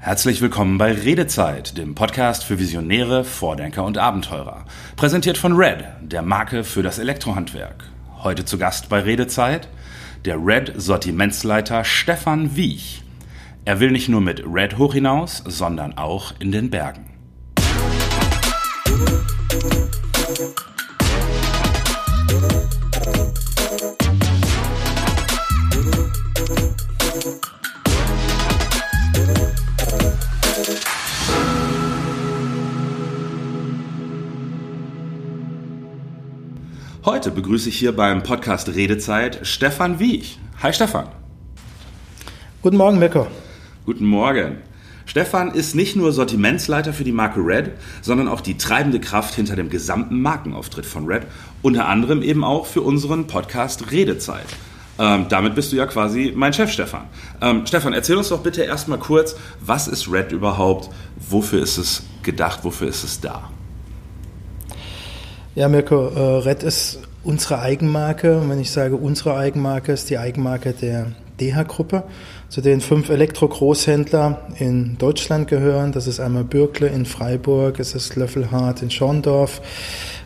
Herzlich willkommen bei Redezeit, dem Podcast für Visionäre, Vordenker und Abenteurer. Präsentiert von Red, der Marke für das Elektrohandwerk. Heute zu Gast bei Redezeit der Red Sortimentsleiter Stefan Wiech. Er will nicht nur mit Red hoch hinaus, sondern auch in den Bergen. Heute begrüße ich hier beim Podcast Redezeit Stefan Wiech. Hi Stefan. Guten Morgen, Mirko. Guten Morgen. Stefan ist nicht nur Sortimentsleiter für die Marke Red, sondern auch die treibende Kraft hinter dem gesamten Markenauftritt von Red, unter anderem eben auch für unseren Podcast Redezeit. Ähm, damit bist du ja quasi mein Chef, Stefan. Ähm, Stefan, erzähl uns doch bitte erstmal kurz, was ist Red überhaupt? Wofür ist es gedacht? Wofür ist es da? Ja, Mirko, äh, Red ist unsere Eigenmarke. Und wenn ich sage unsere Eigenmarke, ist die Eigenmarke der DH-Gruppe, zu den fünf Elektro-Großhändler in Deutschland gehören. Das ist einmal Bürkle in Freiburg, es ist Löffelhardt in Schorndorf,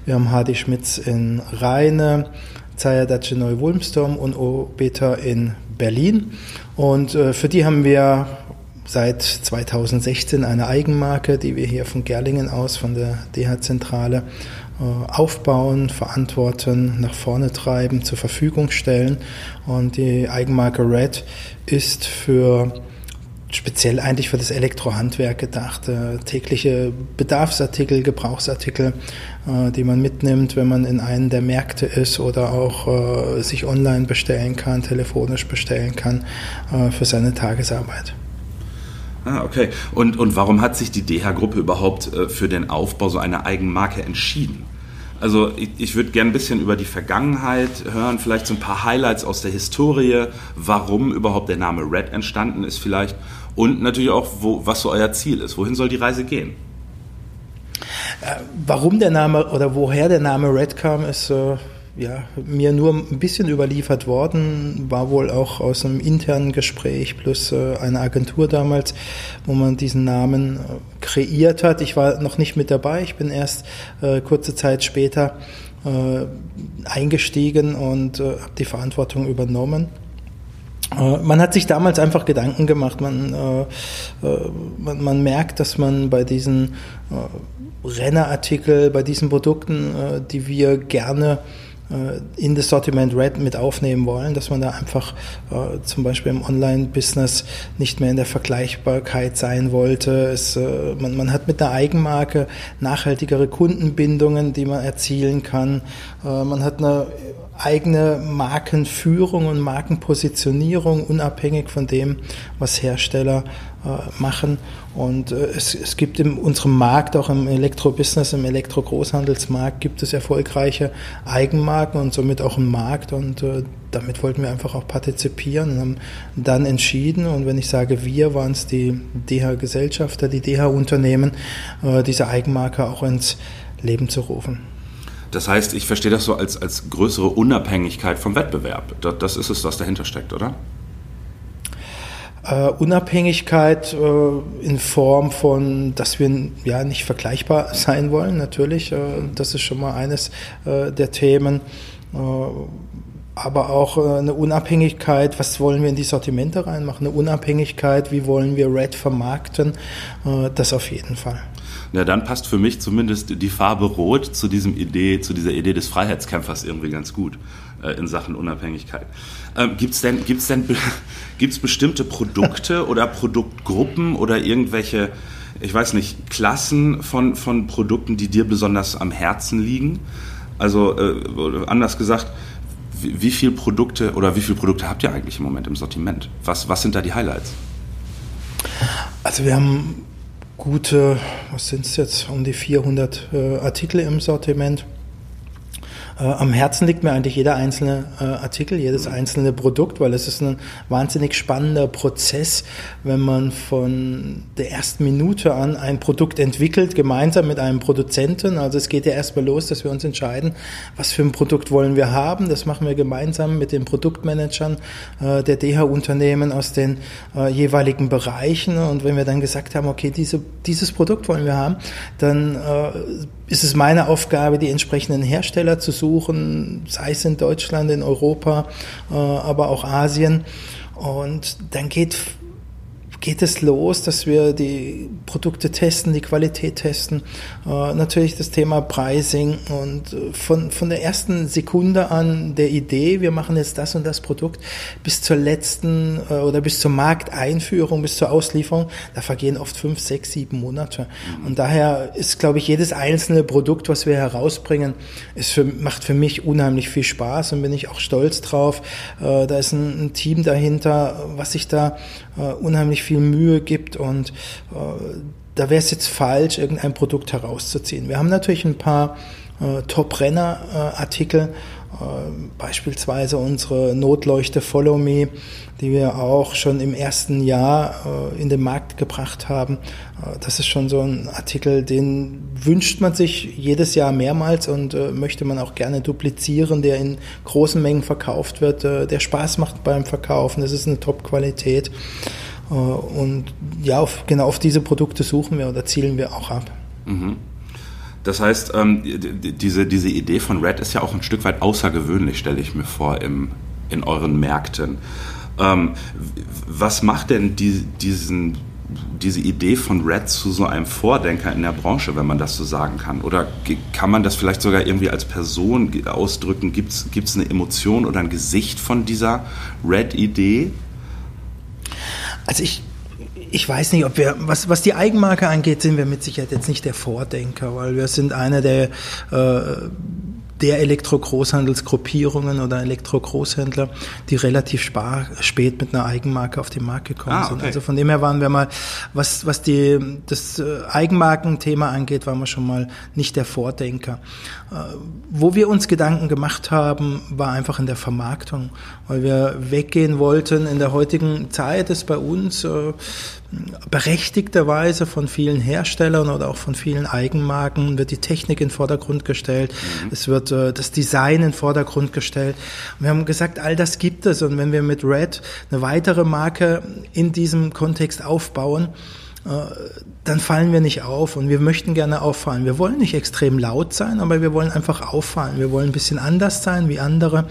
wir haben Hardy Schmitz in Rheine, Zayadace Neu-Wulmstorm und Obeta in Berlin. Und äh, für die haben wir seit 2016 eine Eigenmarke, die wir hier von Gerlingen aus, von der DH-Zentrale, aufbauen, verantworten, nach vorne treiben, zur Verfügung stellen. Und die Eigenmarke Red ist für speziell eigentlich für das Elektrohandwerk gedacht. Äh, tägliche Bedarfsartikel, Gebrauchsartikel, äh, die man mitnimmt, wenn man in einen der Märkte ist oder auch äh, sich online bestellen kann, telefonisch bestellen kann äh, für seine Tagesarbeit. Ah, okay. Und, und warum hat sich die DH-Gruppe überhaupt äh, für den Aufbau so einer Eigenmarke entschieden? Also ich, ich würde gerne ein bisschen über die Vergangenheit hören, vielleicht so ein paar Highlights aus der Historie, warum überhaupt der Name Red entstanden ist vielleicht und natürlich auch, wo, was so euer Ziel ist. Wohin soll die Reise gehen? Äh, warum der Name oder woher der Name Red kam, ist äh, ja, mir nur ein bisschen überliefert worden, war wohl auch aus einem internen Gespräch plus äh, einer Agentur damals, wo man diesen Namen äh, kreiert hat. Ich war noch nicht mit dabei, ich bin erst äh, kurze Zeit später eingestiegen und äh, habe die Verantwortung übernommen. Man hat sich damals einfach Gedanken gemacht. Man, man, man merkt, dass man bei diesen Rennerartikel, bei diesen Produkten, die wir gerne in das Sortiment Red mit aufnehmen wollen, dass man da einfach äh, zum Beispiel im Online-Business nicht mehr in der Vergleichbarkeit sein wollte. Es, äh, man, man hat mit einer Eigenmarke nachhaltigere Kundenbindungen, die man erzielen kann. Äh, man hat eine eigene Markenführung und Markenpositionierung, unabhängig von dem, was Hersteller äh, machen. Und äh, es, es gibt in unserem Markt, auch im Elektrobusiness, im Elektro-Großhandelsmarkt, gibt es erfolgreiche Eigenmarken und somit auch einen Markt. Und äh, damit wollten wir einfach auch partizipieren und haben dann entschieden, und wenn ich sage wir, waren es die DH-Gesellschafter, die DH-Unternehmen, äh, diese Eigenmarke auch ins Leben zu rufen. Das heißt, ich verstehe das so als, als größere Unabhängigkeit vom Wettbewerb. Das, das ist es, was dahinter steckt, oder? Uh, Unabhängigkeit uh, in Form von, dass wir ja nicht vergleichbar sein wollen, natürlich. Uh, das ist schon mal eines der Themen. aber auch eine Unabhängigkeit, was wollen wir in die Sortimente reinmachen? Eine Unabhängigkeit, wie wollen wir Red vermarkten? das auf jeden Fall. Na, dann passt für mich zumindest die Farbe Rot zu diesem Idee, zu dieser Idee des Freiheitskämpfers irgendwie ganz gut äh, in Sachen Unabhängigkeit. Ähm, gibt's denn, gibt's denn, gibt's bestimmte Produkte oder Produktgruppen oder irgendwelche, ich weiß nicht, Klassen von, von Produkten, die dir besonders am Herzen liegen? Also, äh, anders gesagt, wie, wie viele Produkte oder wie viele Produkte habt ihr eigentlich im Moment im Sortiment? Was, was sind da die Highlights? Also wir haben gute, was sind es jetzt, um die 400 äh, Artikel im Sortiment. Äh, am Herzen liegt mir eigentlich jeder einzelne äh, Artikel, jedes einzelne Produkt, weil es ist ein wahnsinnig spannender Prozess, wenn man von der ersten Minute an ein Produkt entwickelt, gemeinsam mit einem Produzenten. Also es geht ja erstmal los, dass wir uns entscheiden, was für ein Produkt wollen wir haben. Das machen wir gemeinsam mit den Produktmanagern äh, der DH-Unternehmen aus den äh, jeweiligen Bereichen. Und wenn wir dann gesagt haben, okay, diese, dieses Produkt wollen wir haben, dann äh, ist es meine Aufgabe, die entsprechenden Hersteller zu suchen, sei es in Deutschland, in Europa, äh, aber auch Asien. Und dann geht geht es los, dass wir die Produkte testen, die Qualität testen. Äh, natürlich das Thema Pricing und äh, von, von der ersten Sekunde an der Idee, wir machen jetzt das und das Produkt, bis zur letzten äh, oder bis zur Markteinführung, bis zur Auslieferung, da vergehen oft fünf, sechs, sieben Monate. Und daher ist, glaube ich, jedes einzelne Produkt, was wir herausbringen, ist für, macht für mich unheimlich viel Spaß und bin ich auch stolz drauf. Äh, da ist ein, ein Team dahinter, was sich da äh, unheimlich viel Mühe gibt und äh, da wäre es jetzt falsch, irgendein Produkt herauszuziehen. Wir haben natürlich ein paar äh, Top-Renner-Artikel, äh, beispielsweise unsere Notleuchte Follow Me, die wir auch schon im ersten Jahr äh, in den Markt gebracht haben. Äh, das ist schon so ein Artikel, den wünscht man sich jedes Jahr mehrmals und äh, möchte man auch gerne duplizieren, der in großen Mengen verkauft wird, der Spaß macht beim Verkaufen. Das ist eine Top-Qualität. Und ja, auf, genau auf diese Produkte suchen wir oder zielen wir auch ab. Mhm. Das heißt, ähm, diese, diese Idee von Red ist ja auch ein Stück weit außergewöhnlich, stelle ich mir vor, im, in euren Märkten. Ähm, was macht denn die, diesen, diese Idee von Red zu so einem Vordenker in der Branche, wenn man das so sagen kann? Oder kann man das vielleicht sogar irgendwie als Person ausdrücken? Gibt es eine Emotion oder ein Gesicht von dieser Red-Idee? Also ich, ich weiß nicht, ob wir, was, was die Eigenmarke angeht, sind wir mit Sicherheit jetzt nicht der Vordenker, weil wir sind einer der äh, der Elektro-Großhandelsgruppierungen oder Elektro-Großhändler, die relativ spät mit einer Eigenmarke auf den Markt gekommen ah, okay. sind. Also von dem her waren wir mal, was, was die, das äh, Eigenmarkenthema angeht, waren wir schon mal nicht der Vordenker. Äh, wo wir uns Gedanken gemacht haben, war einfach in der Vermarktung, weil wir weggehen wollten. In der heutigen Zeit ist bei uns äh, berechtigterweise von vielen Herstellern oder auch von vielen Eigenmarken wird die Technik in den Vordergrund gestellt, mhm. es wird äh, das Design in den Vordergrund gestellt. Und wir haben gesagt, all das gibt es und wenn wir mit Red eine weitere Marke in diesem Kontext aufbauen, dann fallen wir nicht auf und wir möchten gerne auffallen. Wir wollen nicht extrem laut sein, aber wir wollen einfach auffallen. Wir wollen ein bisschen anders sein wie andere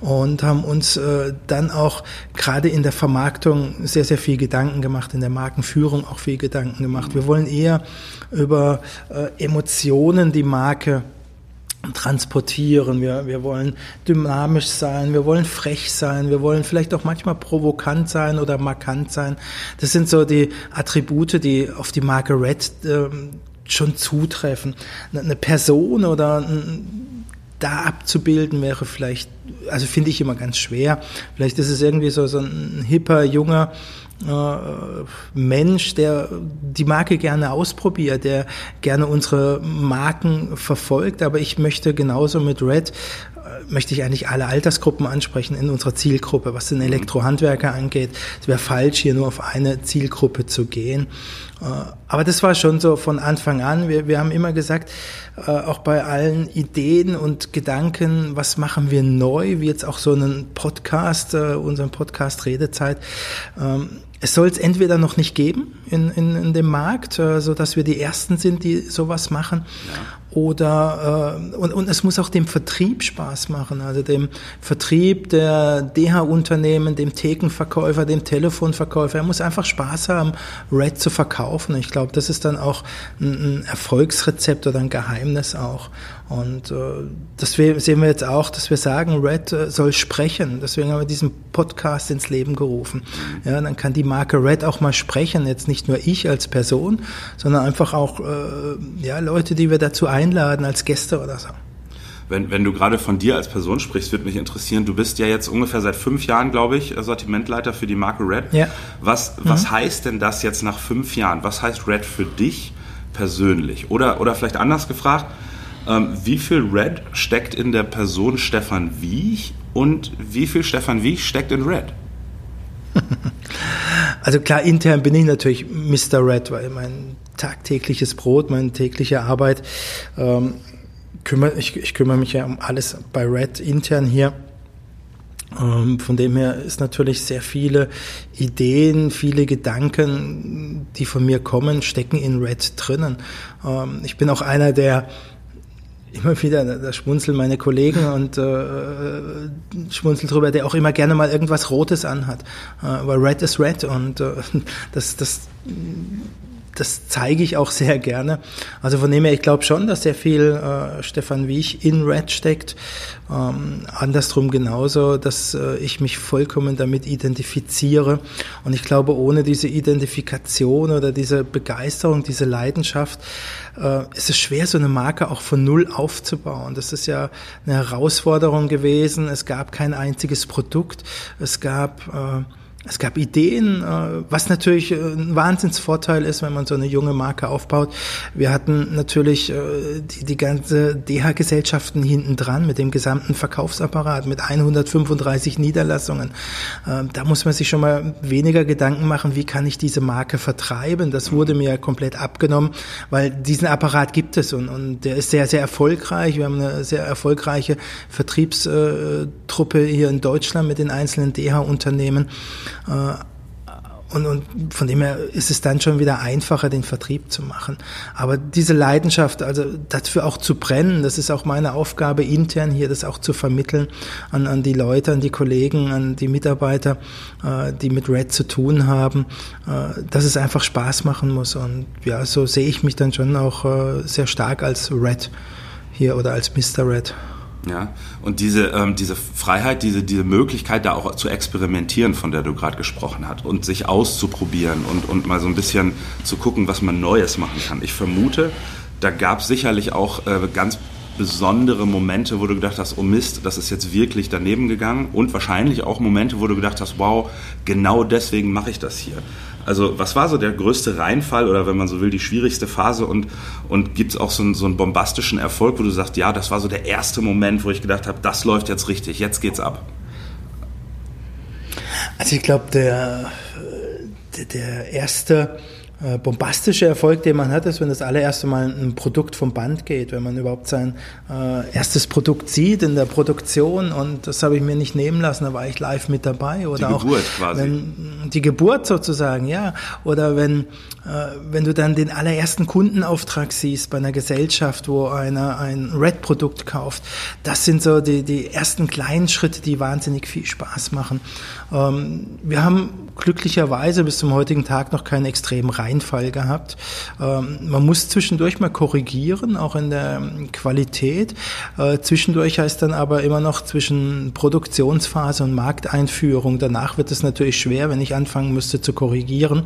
und haben uns äh, dann auch gerade in der Vermarktung sehr, sehr viel Gedanken gemacht, in der Markenführung auch viel Gedanken gemacht. Wir wollen eher über äh, Emotionen die Marke transportieren. Wir, wir wollen dynamisch sein, wir wollen frech sein, wir wollen vielleicht auch manchmal provokant sein oder markant sein. Das sind so die Attribute, die auf die Marke Red äh, schon zutreffen. Eine Person oder ein da abzubilden wäre vielleicht, also finde ich immer ganz schwer. Vielleicht ist es irgendwie so, so ein hipper, junger Mensch, der die Marke gerne ausprobiert, der gerne unsere Marken verfolgt. Aber ich möchte genauso mit Red möchte ich eigentlich alle Altersgruppen ansprechen in unserer Zielgruppe, was den mhm. Elektrohandwerker angeht. Es wäre falsch, hier nur auf eine Zielgruppe zu gehen. Äh, aber das war schon so von Anfang an. Wir, wir haben immer gesagt, äh, auch bei allen Ideen und Gedanken, was machen wir neu, wie jetzt auch so einen Podcast, äh, unseren Podcast Redezeit. Es soll es entweder noch nicht geben in, in, in dem Markt, so dass wir die Ersten sind, die sowas machen, ja oder äh, und, und es muss auch dem Vertrieb Spaß machen, also dem Vertrieb der DH-Unternehmen, dem Thekenverkäufer, dem Telefonverkäufer. Er muss einfach Spaß haben, Red zu verkaufen. Ich glaube, das ist dann auch ein, ein Erfolgsrezept oder ein Geheimnis auch. Und äh, das sehen wir jetzt auch, dass wir sagen, Red äh, soll sprechen. Deswegen haben wir diesen Podcast ins Leben gerufen. Ja, dann kann die Marke Red auch mal sprechen. Jetzt nicht nur ich als Person, sondern einfach auch äh, ja, Leute, die wir dazu einladen als Gäste oder so. Wenn, wenn du gerade von dir als Person sprichst, würde mich interessieren, du bist ja jetzt ungefähr seit fünf Jahren, glaube ich, Sortimentleiter für die Marke Red. Ja. Was, was mhm. heißt denn das jetzt nach fünf Jahren? Was heißt Red für dich persönlich? Oder, oder vielleicht anders gefragt, Ähm, wie viel Red steckt in der Person Stefan Wiech und wie viel Stefan Wiech steckt in Red? Also klar, intern bin ich natürlich Mr. Red, weil mein tagtägliches Brot, meine tägliche Arbeit, ähm, kümmere, ich, ich kümmere mich ja um alles bei Red intern hier. Ähm, von dem her ist natürlich sehr viele Ideen, viele Gedanken, die von mir kommen, stecken in Red drinnen. Ähm, ich bin auch einer, der immer wieder, da schmunzeln meine Kollegen und äh, schmunzeln drüber, der auch immer gerne mal irgendwas Rotes anhat. Äh, weil Red ist Red und äh, das, das das zeige ich auch sehr gerne. Also von dem her, ich glaube schon, dass sehr viel äh, Stefan Wiech in Red steckt. Ähm, andersrum genauso, dass äh, ich mich vollkommen damit identifiziere. Und ich glaube, ohne diese Identifikation oder diese Begeisterung, diese Leidenschaft, äh, ist es schwer, so eine Marke auch von Null aufzubauen. Das ist ja eine Herausforderung gewesen. Es gab kein einziges Produkt. Es gab äh, es gab Ideen, äh, was natürlich äh, ein Wahnsinnsvorteil ist, wenn man so eine junge Marke aufbaut. Wir hatten natürlich äh, die, die ganze DH-Gesellschaften hinten dran mit dem gesamten Verkaufsapparat, mit 135 Niederlassungen. Da muss man sich schon mal weniger Gedanken machen, wie kann ich diese Marke vertreiben. Das wurde mir komplett abgenommen, weil diesen Apparat gibt es und, und der ist sehr, sehr erfolgreich. Wir haben eine sehr erfolgreiche Vertriebstruppe hier in Deutschland mit den einzelnen DH-Unternehmen. Äh, und, und von dem her ist es dann schon wieder einfacher, den Vertrieb zu machen. Aber diese Leidenschaft, also dafür auch zu brennen, das ist auch meine Aufgabe intern hier, das auch zu vermitteln an, an die Leute, an die Kollegen, an die Mitarbeiter, äh, die mit Red zu tun haben, äh, dass es einfach Spaß machen muss. Und ja, so sehe ich mich dann schon auch äh, sehr stark als Red hier oder als Mr. Red. Ja, und diese, ähm, diese Freiheit, diese, diese Möglichkeit, da auch zu experimentieren, von der du gerade gesprochen hast, und sich auszuprobieren und, und mal so ein bisschen zu gucken, was man Neues machen kann. Ich vermute, da gab es sicherlich auch äh, ganz besondere Momente, wo du gedacht hast, oh Mist, das ist jetzt wirklich daneben gegangen und wahrscheinlich auch Momente, wo du gedacht hast, wow, genau deswegen mache ich das hier. Also was war so der größte Reinfall oder wenn man so will, die schwierigste Phase und, und gibt es auch so einen, so einen bombastischen Erfolg, wo du sagst, ja, das war so der erste Moment, wo ich gedacht habe, das läuft jetzt richtig, jetzt geht's ab? Also ich glaube, der, der, der erste äh, bombastische Erfolg, den man hat, ist, wenn das allererste Mal ein Produkt vom Band geht, wenn man überhaupt sein äh, erstes Produkt sieht in der Produktion und das habe ich mir nicht nehmen lassen, da war ich live mit dabei oder die auch Geburt quasi. Wenn, die Geburt sozusagen, ja, oder wenn äh, wenn du dann den allerersten Kundenauftrag siehst bei einer Gesellschaft, wo einer ein Red-Produkt kauft, das sind so die die ersten kleinen Schritte, die wahnsinnig viel Spaß machen. Ähm, wir haben glücklicherweise bis zum heutigen Tag noch keinen extremen Reinfall gehabt. Ähm, man muss zwischendurch mal korrigieren, auch in der Qualität. Äh, zwischendurch heißt dann aber immer noch zwischen Produktionsphase und Markteinführung. Danach wird es natürlich schwer, wenn ich anfangen müsste zu korrigieren.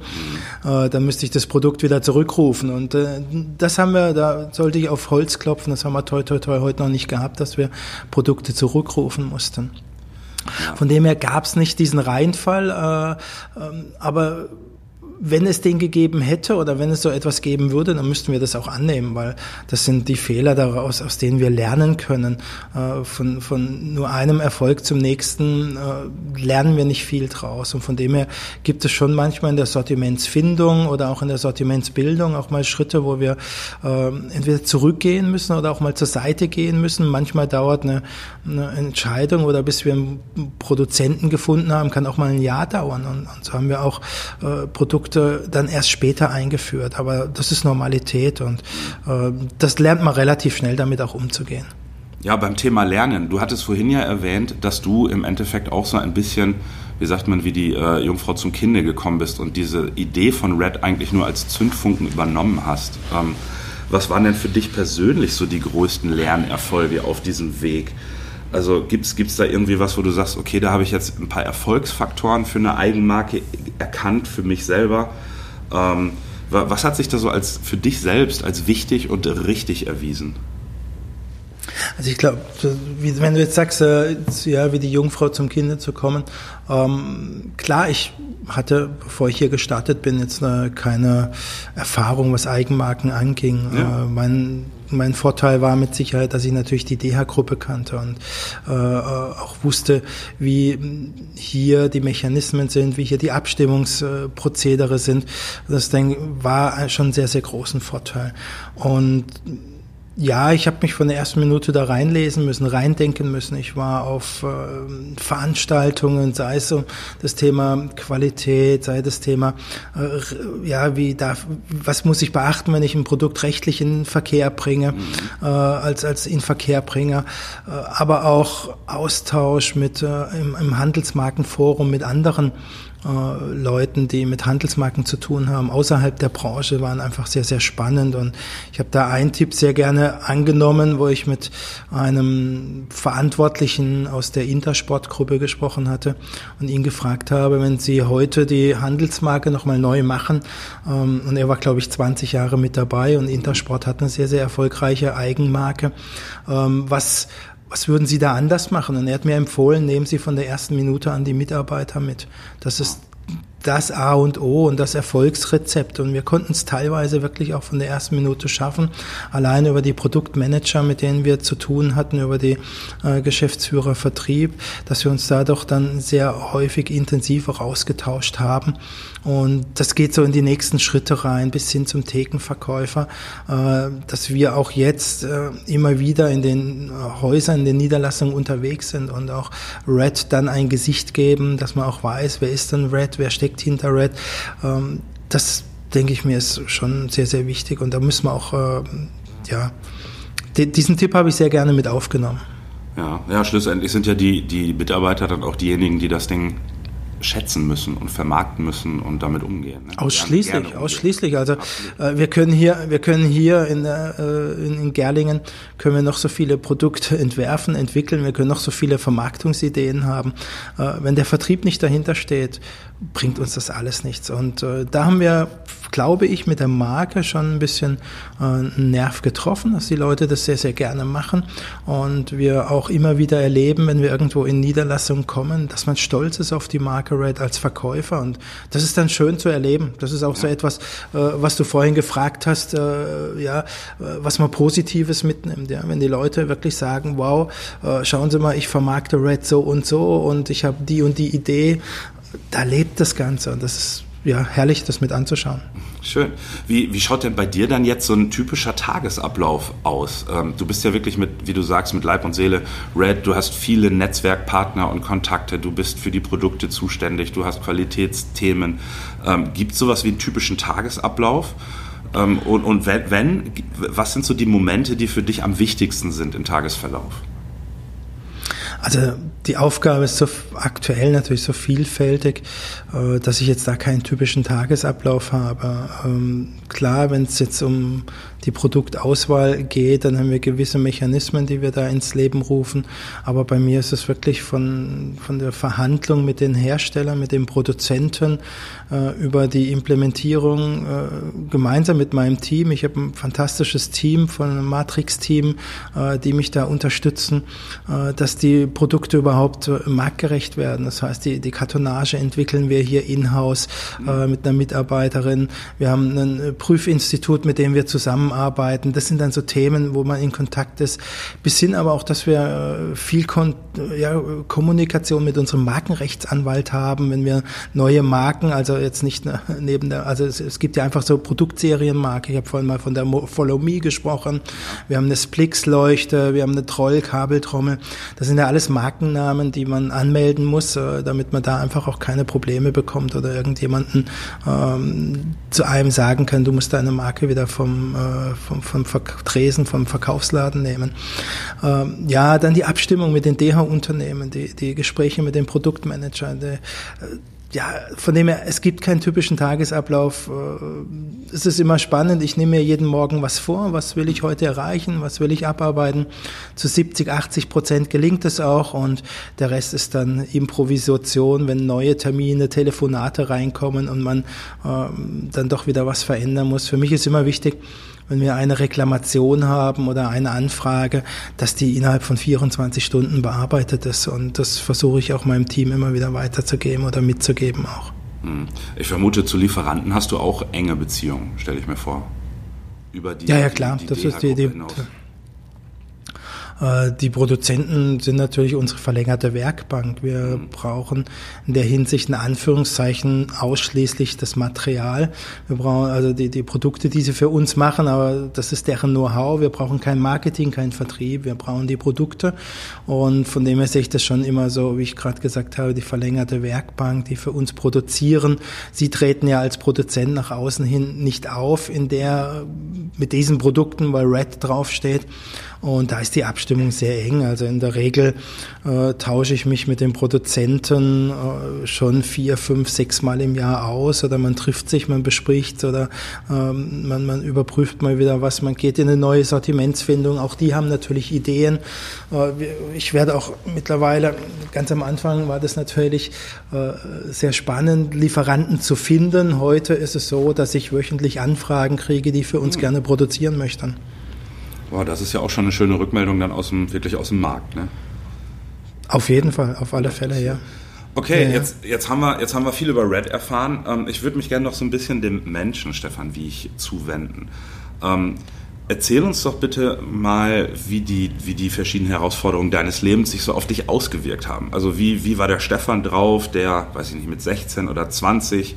Äh, dann müsste ich das Produkt wieder zurückrufen. Und äh, das haben wir, da sollte ich auf Holz klopfen, das haben wir toi toi toi heute noch nicht gehabt, dass wir Produkte zurückrufen mussten. Von dem her gab es nicht diesen Reinfall, äh, äh, aber wenn es den gegeben hätte oder wenn es so etwas geben würde, dann müssten wir das auch annehmen, weil das sind die Fehler daraus, aus denen wir lernen können. Äh, von, von nur einem Erfolg zum nächsten äh, lernen wir nicht viel draus. Und von dem her gibt es schon manchmal in der Sortimentsfindung oder auch in der Sortimentsbildung auch mal Schritte, wo wir äh, entweder zurückgehen müssen oder auch mal zur Seite gehen müssen. Manchmal dauert eine, eine Entscheidung oder bis wir einen Produzenten gefunden haben, kann auch mal ein Jahr dauern. Und, und so haben wir auch Produkte Produkte dann erst später eingeführt. Aber das ist Normalität und äh, das lernt man relativ schnell damit auch umzugehen. Ja, beim Thema Lernen. Du hattest vorhin ja erwähnt, dass du im Endeffekt auch so ein bisschen, wie sagt man, wie die äh, Jungfrau zum Kinde gekommen bist und diese Idee von Red eigentlich nur als Zündfunken übernommen hast. Ähm, was waren denn für dich persönlich so die größten Lernerfolge auf diesem Weg? Also gibt es da irgendwie was, wo du sagst, okay, da habe ich jetzt ein paar Erfolgsfaktoren für eine Eigenmarke erkannt, für mich selber. Ähm, was hat sich da so als für dich selbst als wichtig und richtig erwiesen? Also ich glaube, wenn du jetzt sagst, äh, ja, wie die Jungfrau zum Kinde zu kommen, ähm, klar, ich hatte, bevor ich hier gestartet bin, jetzt eine, keine Erfahrung, was Eigenmarken anging. Ja. Äh, mein, mein Vorteil war mit Sicherheit, dass ich natürlich die DH-Gruppe kannte und äh, auch wusste, wie hier die Mechanismen sind, wie hier die Abstimmungsprozedere sind. Das denke, war schon sehr, sehr großen Vorteil. Und ja, ich habe mich von der ersten Minute da reinlesen müssen, reindenken müssen. Ich war auf äh, Veranstaltungen, sei es so das Thema Qualität, sei das Thema, äh, ja, wie darf, was muss ich beachten, wenn ich ein Produkt rechtlich in Verkehr bringe, mhm. äh, als als in Verkehr bringe, äh, aber auch Austausch mit äh, im, im Handelsmarkenforum mit anderen äh, Leuten, die mit Handelsmarken zu tun haben, außerhalb der Branche, waren einfach sehr, sehr spannend. Und ich habe da einen Tipp sehr gerne angenommen, wo ich mit einem Verantwortlichen aus der Intersportgruppe gesprochen hatte und ihn gefragt habe, wenn Sie heute die Handelsmarke nochmal neu machen, ähm, und er war, glaube ich, 20 Jahre mit dabei und Intersport hat eine sehr, sehr erfolgreiche Eigenmarke, ähm, was was würden Sie da anders machen? Und er hat mir empfohlen, nehmen Sie von der ersten Minute an die Mitarbeiter mit. Das ist das A und O und das Erfolgsrezept. Und wir konnten es teilweise wirklich auch von der ersten Minute schaffen, alleine über die Produktmanager, mit denen wir zu tun hatten, über die äh, Geschäftsführer Vertrieb, dass wir uns da doch dann sehr häufig intensiv auch ausgetauscht haben. Und das geht so in die nächsten Schritte rein, bis hin zum Thekenverkäufer, äh, dass wir auch jetzt äh, immer wieder in den äh, Häusern, in den Niederlassungen unterwegs sind und auch Red dann ein Gesicht geben, dass man auch weiß, wer ist denn Red, wer steckt hinter Red. Ähm, das denke ich mir ist schon sehr, sehr wichtig und da müssen wir auch, ja, diesen Tipp habe ich sehr gerne mit aufgenommen. Ja, ja, schlussendlich sind ja die, die Mitarbeiter dann auch diejenigen, die das Ding schätzen müssen und vermarkten müssen und damit umgehen. Ne? Ausschließlich, gerne ausschließlich. Also äh, wir können hier, wir können hier in, äh, in, in Gerlingen können wir noch so viele Produkte entwerfen, entwickeln. Wir können noch so viele Vermarktungsideen haben. Äh, wenn der Vertrieb nicht dahinter steht, bringt uns das alles nichts. Und äh, da haben wir, glaube ich, mit der Marke schon ein bisschen äh, einen Nerv getroffen, dass die Leute das sehr, sehr gerne machen. Und wir auch immer wieder erleben, wenn wir irgendwo in Niederlassungen kommen, dass man stolz ist auf die Marke Red als Verkäufer. Und das ist dann schön zu erleben. Das ist auch so etwas, äh, was du vorhin gefragt hast, äh, ja, was man Positives mitnimmt. Ja, wenn die Leute wirklich sagen, wow, äh, schauen Sie mal, ich vermarkte Red so und so und ich habe die und die Idee da lebt das Ganze und das ist ja herrlich, das mit anzuschauen. Schön. Wie, wie schaut denn bei dir dann jetzt so ein typischer Tagesablauf aus? Ähm, du bist ja wirklich mit, wie du sagst, mit Leib und Seele Red, du hast viele Netzwerkpartner und Kontakte, du bist für die Produkte zuständig, du hast Qualitätsthemen. Ähm, Gibt es sowas wie einen typischen Tagesablauf? Ähm, und und wenn, wenn, was sind so die Momente, die für dich am wichtigsten sind im Tagesverlauf? Also die Aufgabe ist so aktuell natürlich so vielfältig, äh, dass ich jetzt da keinen typischen Tagesablauf habe. Ähm, klar, wenn es jetzt um die Produktauswahl geht, dann haben wir gewisse Mechanismen, die wir da ins Leben rufen. Aber bei mir ist es wirklich von, von der Verhandlung mit den Herstellern, mit den Produzenten, äh, über die Implementierung äh, gemeinsam mit meinem Team. Ich habe ein fantastisches Team von einem Matrix-Team, die mich da unterstützen, dass die Produkte überhaupt äh, marktgerecht werden. Das heißt, die, die Kartonage entwickeln wir hier in-house äh, mit einer Mitarbeiterin. Wir haben ein Prüfinstitut, mit dem wir zusammenarbeiten. Das sind dann so Themen, wo man in Kontakt ist. Bis hin aber auch, dass wir viel Kon ja, Kommunikation mit unserem Markenrechtsanwalt haben, wenn wir neue Marken, also jetzt nicht neben der, also es, es gibt ja einfach so Produktserienmarke. Ich habe vorhin mal von der Follow Me gesprochen. Wir haben eine Splix-Leuchte, wir haben eine Troll-Kabeltrommel. Das sind ja alles Markennamen, die man anmelden muss, äh, damit man da einfach auch keine Probleme bekommt oder irgendjemanden ähm, zu einem sagen kann, du musst deine Marke wieder vom, äh, vom, vom Tresen, vom Verkaufsladen nehmen. Ähm, ja, dann die Abstimmung mit den DH-Unternehmen, die, die Gespräche mit den Produktmanagern, die, äh, ja, von dem her, es gibt keinen typischen Tagesablauf. Äh, es ist immer spannend. Ich nehme mir jeden Morgen was vor. Was will ich heute erreichen? Was will ich abarbeiten? Zu 70, 80 Prozent gelingt es auch und der Rest ist dann Improvisation, wenn neue Termine, Telefonate reinkommen und man ähm, dann doch wieder was verändern muss. Für mich ist immer wichtig, wenn wir eine Reklamation haben oder eine Anfrage, dass die innerhalb von 24 Stunden bearbeitet ist. Und das versuche ich auch meinem Team immer wieder weiterzugeben oder mitzugeben auch. Hm. Ich vermute, zu Lieferanten hast du auch enge Beziehungen, stelle ich mir vor. Über die, ja, ja, klar. Die, das ist die, die, die Produzenten sind natürlich unsere verlängerte Werkbank. Wir mhm. brauchen in der Hinsicht in Anführungszeichen ausschließlich das Material. Wir brauchen also die, die Produkte, die sie für uns machen, aber das ist deren Know-how. Wir brauchen kein Marketing, kein Vertrieb. Wir brauchen die Produkte. Und von dem her sehe ich das schon immer so, wie ich gerade gesagt habe, die verlängerte Werkbank, die für uns produzieren. Sie treten ja als Produzent nach außen hin nicht auf in der, mit diesen Produkten, weil Red draufsteht. Und da ist die Abstimmung sehr eng. Also in der Regel äh, tausche ich mich mit den Produzenten äh, schon vier, fünf, sechs Mal im Jahr aus oder man trifft sich, man bespricht oder ähm, man, man überprüft mal wieder was, man geht in eine neue Sortimentsfindung. Auch die haben natürlich Ideen. Äh, ich werde auch mittlerweile, ganz am Anfang war das natürlich äh, sehr spannend, Lieferanten zu finden. Heute ist es so, dass ich wöchentlich Anfragen kriege, die für uns mhm. gerne produzieren möchten. Boah, das ist ja auch schon eine schöne Rückmeldung dann aus dem, wirklich aus dem Markt, ne? Auf jeden Fall, auf alle Fälle, ja. Okay, ja, ja. Jetzt, jetzt, haben wir, jetzt haben wir viel über Red erfahren. Ähm, ich würde mich gerne noch so ein bisschen dem Menschen, Stefan, wie ich zuwenden. Ähm, erzähl uns doch bitte mal, wie die, wie die verschiedenen Herausforderungen deines Lebens sich so auf dich ausgewirkt haben. Also wie, wie war der Stefan drauf, der, weiß ich nicht, mit 16 oder 20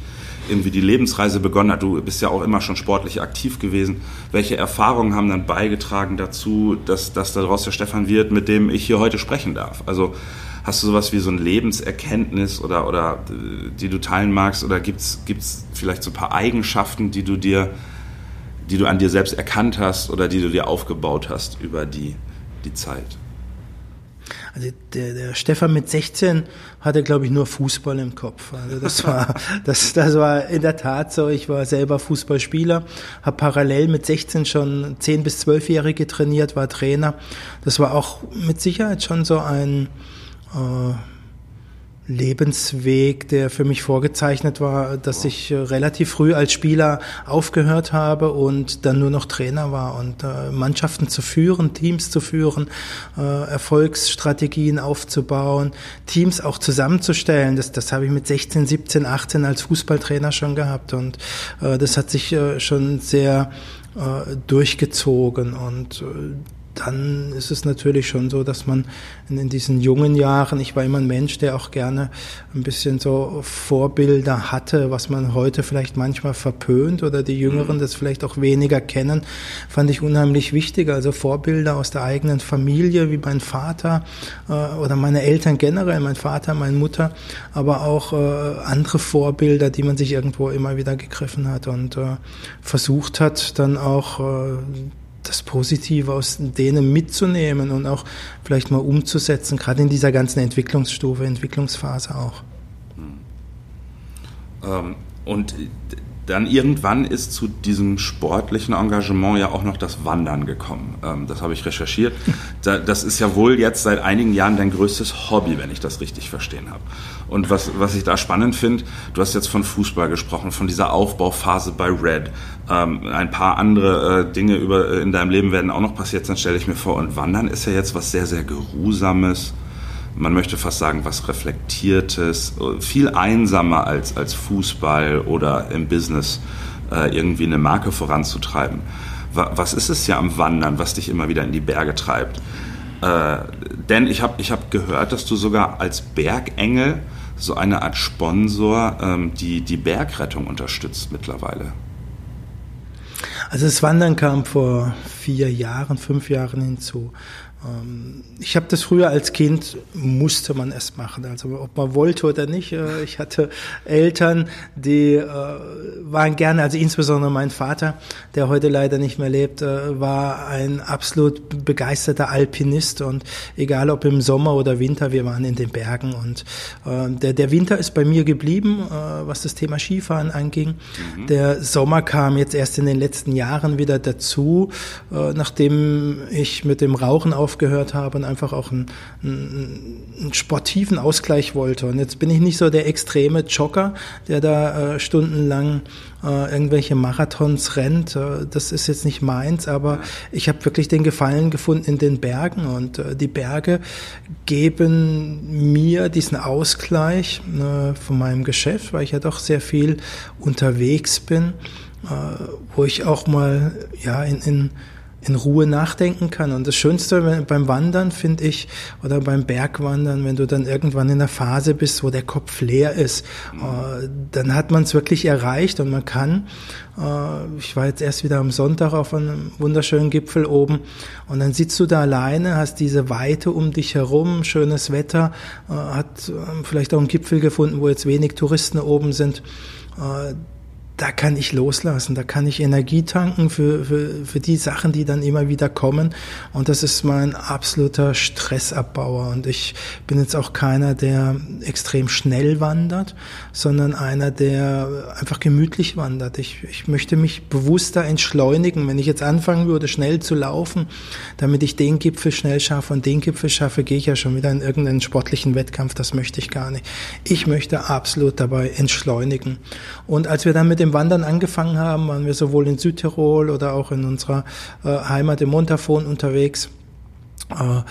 irgendwie die Lebensreise begonnen hat. Du bist ja auch immer schon sportlich aktiv gewesen. Welche Erfahrungen haben dann beigetragen dazu, dass, dass daraus der Stefan wird, mit dem ich hier heute sprechen darf? Also hast du sowas wie so ein Lebenserkenntnis oder, oder die du teilen magst? Oder gibt es vielleicht so ein paar Eigenschaften, die du dir, die du an dir selbst erkannt hast oder die du dir aufgebaut hast über die, die Zeit? Also der, der Stefan mit 16 hatte, glaube ich, nur Fußball im Kopf. Also das war, das, das war in der Tat so. Ich war selber Fußballspieler, habe parallel mit 16 schon 10 bis 12-Jährige trainiert, war Trainer. Das war auch mit Sicherheit schon so ein äh, Lebensweg, der für mich vorgezeichnet war, dass ich äh, relativ früh als Spieler aufgehört habe und dann nur noch Trainer war und äh, Mannschaften zu führen, Teams zu führen, äh, Erfolgsstrategien aufzubauen, Teams auch zusammenzustellen. Das, das habe ich mit 16, 17, 18 als Fußballtrainer schon gehabt und das hat sich schon sehr durchgezogen und dann ist es natürlich schon so, dass man in, diesen jungen Jahren, ich war immer ein Mensch, der auch gerne ein bisschen so Vorbilder hatte, was man heute vielleicht manchmal verpönt oder die Jüngeren mhm. das vielleicht auch weniger kennen, fand ich unheimlich wichtig. Also Vorbilder aus der eigenen Familie, wie mein Vater äh, oder meine Eltern generell, mein Vater, meine Mutter, aber auch äh, andere Vorbilder, die man sich irgendwo immer wieder gegriffen hat und äh, versucht hat, dann auch das Positive aus denen mitzunehmen und auch vielleicht mal umzusetzen, gerade in dieser ganzen Entwicklungsstufe, Entwicklungsphase auch. Ähm, und dann irgendwann ist zu diesem sportlichen Engagement ja auch noch das Wandern gekommen. Ähm, das habe ich recherchiert. Das ist ja wohl jetzt seit einigen Jahren dein größtes Hobby, wenn ich das richtig verstehen habe. Und was, was ich da spannend finde, du hast jetzt von Fußball gesprochen, von dieser Aufbauphase bei Red. Ähm, ein paar andere äh, Dinge über, äh, in deinem Leben werden auch noch passiert sein, stelle ich mir vor. Und Wandern ist ja jetzt was sehr, sehr Geruhsames man möchte fast sagen, was Reflektiertes, viel einsamer als, als Fußball oder im Business äh, irgendwie eine Marke voranzutreiben. Was ist es ja am Wandern, was dich immer wieder in die Berge treibt? Äh, denn ich habe ich hab gehört, dass du sogar als Bergengel so eine Art Sponsor ähm, die, die Bergrettung unterstützt mittlerweile. Also das Wandern kam vor vier Jahren, fünf Jahren hinzu. Ähm, ich habe das früher als Kind, musste man es machen, also ob man wollte oder nicht. Äh, ich hatte Eltern, die äh, waren gerne, also insbesondere mein Vater, der heute leider nicht mehr lebt, äh, war ein absolut begeisterter Alpinist und egal ob im Sommer oder Winter, wir waren in den Bergen und der, der Winter ist bei mir geblieben, was das Thema Skifahren anging. Mhm. Der Sommer kam jetzt erst in den letzten Jahren wieder dazu, nachdem ich mit dem Rauchen auf aufgehört habe und einfach auch einen, einen, einen sportiven Ausgleich wollte. Und jetzt bin ich nicht so der extreme Jogger, der da äh, stundenlang äh, irgendwelche Marathons rennt. Äh, das ist jetzt nicht meins, aber ich habe wirklich den Gefallen gefunden in den Bergen und äh, die Berge geben mir diesen Ausgleich äh, von meinem Geschäft, weil ich ja doch sehr viel unterwegs bin, äh, wo ich auch mal ja in, in in Ruhe nachdenken kann. Und das Schönste beim Wandern finde ich, oder beim Bergwandern, wenn du dann irgendwann in der Phase bist, wo der Kopf leer ist, äh, dann hat man es wirklich erreicht und man kann, äh, ich war jetzt erst wieder am Sonntag auf einem wunderschönen Gipfel oben und dann sitzt du da alleine, hast diese Weite um dich herum, schönes Wetter, äh, hat äh, vielleicht auch einen Gipfel gefunden, wo jetzt wenig Touristen oben sind äh, da kann ich loslassen, da kann ich Energie tanken für, für, für die Sachen, die dann immer wieder kommen. Und das ist mein absoluter Stressabbauer. Und ich bin jetzt auch keiner, der extrem schnell wandert, sondern einer, der einfach gemütlich wandert. Ich, ich möchte mich bewusster entschleunigen. Wenn ich jetzt anfangen würde, schnell zu laufen, damit ich den Gipfel schnell schaffe und den Gipfel schaffe, gehe ich ja schon wieder in irgendeinen sportlichen Wettkampf. Das möchte ich gar nicht. Ich möchte absolut dabei entschleunigen. Und als wir dann mit dem Wandern angefangen haben, waren wir sowohl in Südtirol oder auch in unserer äh, Heimat im Montafon unterwegs. Äh,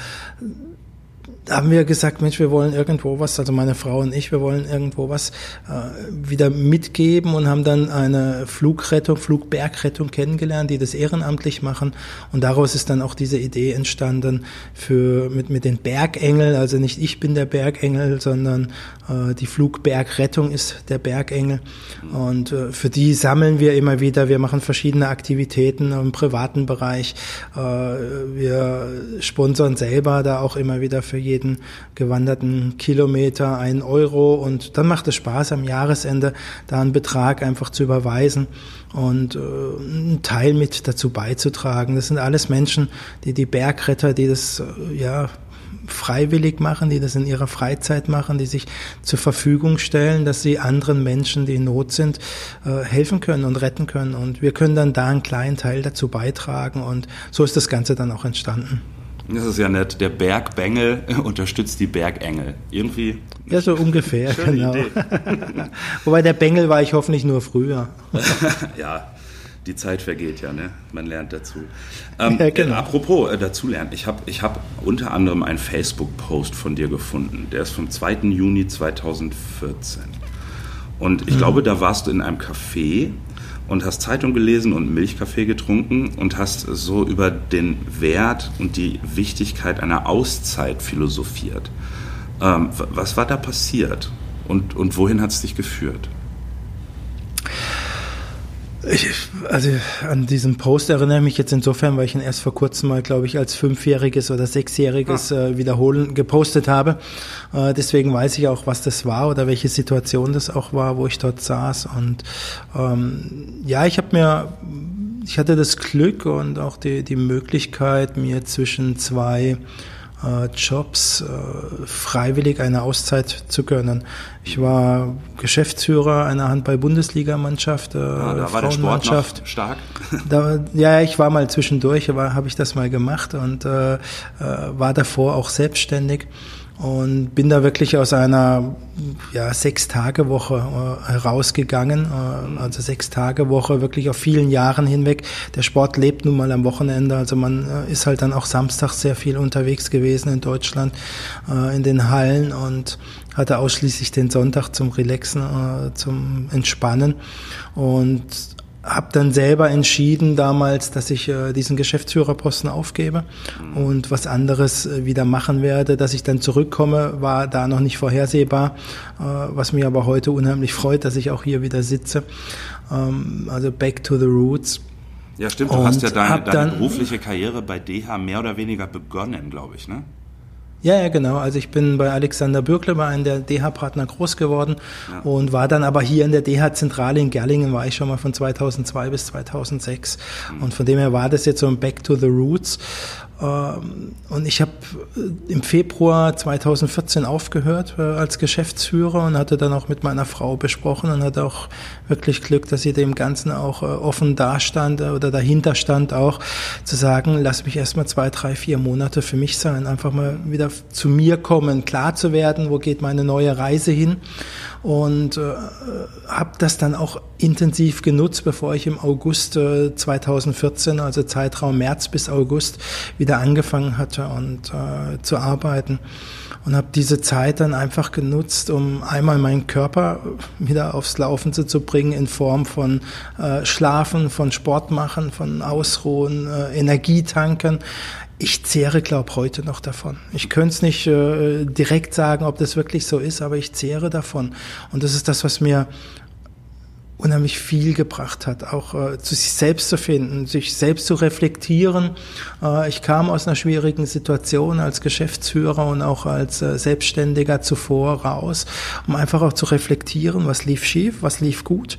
haben wir gesagt, Mensch, wir wollen irgendwo was, also meine Frau und ich, wir wollen irgendwo was äh, wieder mitgeben und haben dann eine Flugrettung, Flugbergrettung kennengelernt, die das ehrenamtlich machen. Und daraus ist dann auch diese Idee entstanden für mit, mit den Bergengel, also nicht ich bin der Bergengel, sondern äh, die Flugbergrettung ist der Bergengel. Und äh, für die sammeln wir immer wieder, wir machen verschiedene Aktivitäten im privaten Bereich. Äh, wir sponsern selber da auch immer wieder für jeden jeden gewanderten Kilometer einen Euro und dann macht es Spaß am Jahresende da einen Betrag einfach zu überweisen und äh, einen Teil mit dazu beizutragen. Das sind alles Menschen, die die Bergretter, die das äh, ja freiwillig machen, die das in ihrer Freizeit machen, die sich zur Verfügung stellen, dass sie anderen Menschen, die in Not sind, äh, helfen können und retten können. Und wir können dann da einen kleinen Teil dazu beitragen. Und so ist das Ganze dann auch entstanden. Das ist ja nett. Der Bergbengel unterstützt die Bergengel. Irgendwie. Ja, so ungefähr, genau. Wobei der Bengel war ich hoffentlich nur früher. ja, die Zeit vergeht ja, ne? Man lernt dazu. Ähm, ja, genau. äh, apropos äh, dazu lernen, ich habe ich hab unter anderem einen Facebook-Post von dir gefunden. Der ist vom 2. Juni 2014. Und ich mhm. glaube, da warst du in einem Café und hast Zeitung gelesen und Milchkaffee getrunken und hast so über den Wert und die Wichtigkeit einer Auszeit philosophiert. Ähm, was war da passiert und, und wohin hat es dich geführt? Ich, also an diesen Post erinnere ich mich jetzt insofern, weil ich ihn erst vor kurzem mal, glaube ich, als fünfjähriges oder sechsjähriges ah. äh, wiederholen gepostet habe. Äh, deswegen weiß ich auch, was das war oder welche Situation das auch war, wo ich dort saß. Und ähm, ja, ich habe mir, ich hatte das Glück und auch die, die Möglichkeit, mir zwischen zwei Jobs äh, freiwillig eine Auszeit zu gönnen. Ich war Geschäftsführer einer Handball-Bundesligamannschaft, äh, ah, da noch stark. Da, ja, ich war mal zwischendurch, aber habe ich das mal gemacht und äh, äh, war davor auch selbstständig und bin da wirklich aus einer ja, Sechs-Tage-Woche äh, herausgegangen, äh, also Sechs-Tage-Woche wirklich auf vielen Jahren hinweg. Der Sport lebt nun mal am Wochenende, also man äh, ist halt dann auch Samstag sehr viel unterwegs gewesen in Deutschland, in den Hallen und hatte ausschließlich den Sonntag zum Relaxen, zum Entspannen. Und habe dann selber entschieden damals, dass ich äh, diesen Geschäftsführerposten aufgebe mhm. und was anderes äh, wieder machen werde. Dass ich dann zurückkomme, war da noch nicht vorhersehbar, äh, was mir aber heute unheimlich freut, dass ich auch hier wieder sitze. Ähm, also back to the roots. Ja, stimmt. Du und hast ja deine, deine berufliche Karriere bei DH mehr oder weniger begonnen, glaube ich, ne? Ja, ja, genau. Also ich bin bei Alexander Bürkle, bei einem der DH-Partner groß geworden ja. und war dann aber hier in der DH-Zentrale in Gerlingen, war ich schon mal von 2002 bis 2006. Mhm. Und von dem her war das jetzt so ein Back to the Roots. Ähm, und ich habe äh, im Februar 2014 aufgehört äh, als Geschäftsführer und hatte dann auch mit meiner Frau besprochen und hatte auch wirklich Glück, dass sie dem Ganzen auch äh, offen dastand oder dahinter stand auch zu sagen, lass mich erstmal zwei, drei, vier Monate für mich sein, einfach mal wieder zu mir kommen, klar zu werden, wo geht meine neue Reise hin. Und äh, habe das dann auch intensiv genutzt, bevor ich im August äh, 2014, also Zeitraum März bis August, wieder angefangen hatte und äh, zu arbeiten und habe diese Zeit dann einfach genutzt, um einmal meinen Körper wieder aufs Laufen zu, bringen in Form von äh, Schlafen, von Sport machen, von Ausruhen, äh, Energietanken, ich zehre, glaube heute noch davon. Ich könnte es nicht äh, direkt sagen, ob das wirklich so ist, aber ich zehre davon. Und das ist das, was mir unheimlich viel gebracht hat, auch äh, zu sich selbst zu finden, sich selbst zu reflektieren. Äh, ich kam aus einer schwierigen Situation als Geschäftsführer und auch als äh, Selbstständiger zuvor raus, um einfach auch zu reflektieren, was lief schief, was lief gut,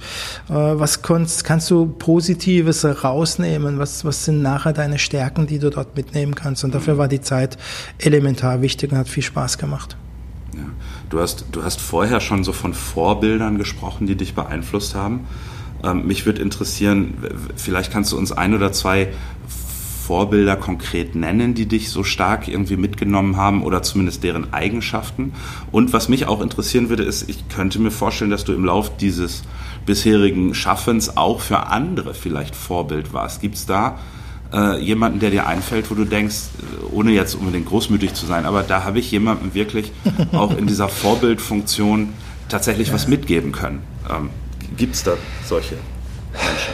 äh, was kannst, kannst du Positives rausnehmen, was, was sind nachher deine Stärken, die du dort mitnehmen kannst. Und dafür war die Zeit elementar wichtig und hat viel Spaß gemacht. Ja. Du, hast, du hast vorher schon so von Vorbildern gesprochen, die dich beeinflusst haben. Ähm, mich würde interessieren, vielleicht kannst du uns ein oder zwei Vorbilder konkret nennen, die dich so stark irgendwie mitgenommen haben oder zumindest deren Eigenschaften. Und was mich auch interessieren würde, ist, ich könnte mir vorstellen, dass du im Lauf dieses bisherigen Schaffens auch für andere vielleicht Vorbild warst. Gibt es da äh, jemanden, der dir einfällt, wo du denkst, äh, ohne jetzt unbedingt großmütig zu sein, aber da habe ich jemandem wirklich auch in dieser Vorbildfunktion tatsächlich ja. was mitgeben können. Ähm, Gibt es da solche Menschen?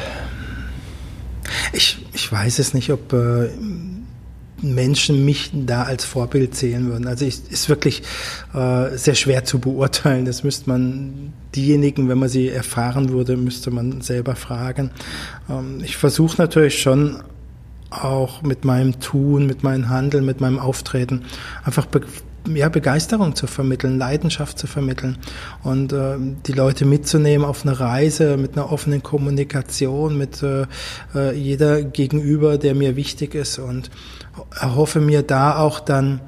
Ich, ich weiß es nicht, ob äh, Menschen mich da als Vorbild sehen würden. Also ich, ist wirklich äh, sehr schwer zu beurteilen. Das müsste man diejenigen, wenn man sie erfahren würde, müsste man selber fragen. Ähm, ich versuche natürlich schon auch mit meinem Tun, mit meinem Handeln, mit meinem Auftreten einfach be ja, Begeisterung zu vermitteln, Leidenschaft zu vermitteln und äh, die Leute mitzunehmen auf eine Reise mit einer offenen Kommunikation, mit äh, äh jeder Gegenüber, der mir wichtig ist und erhoffe mir da auch dann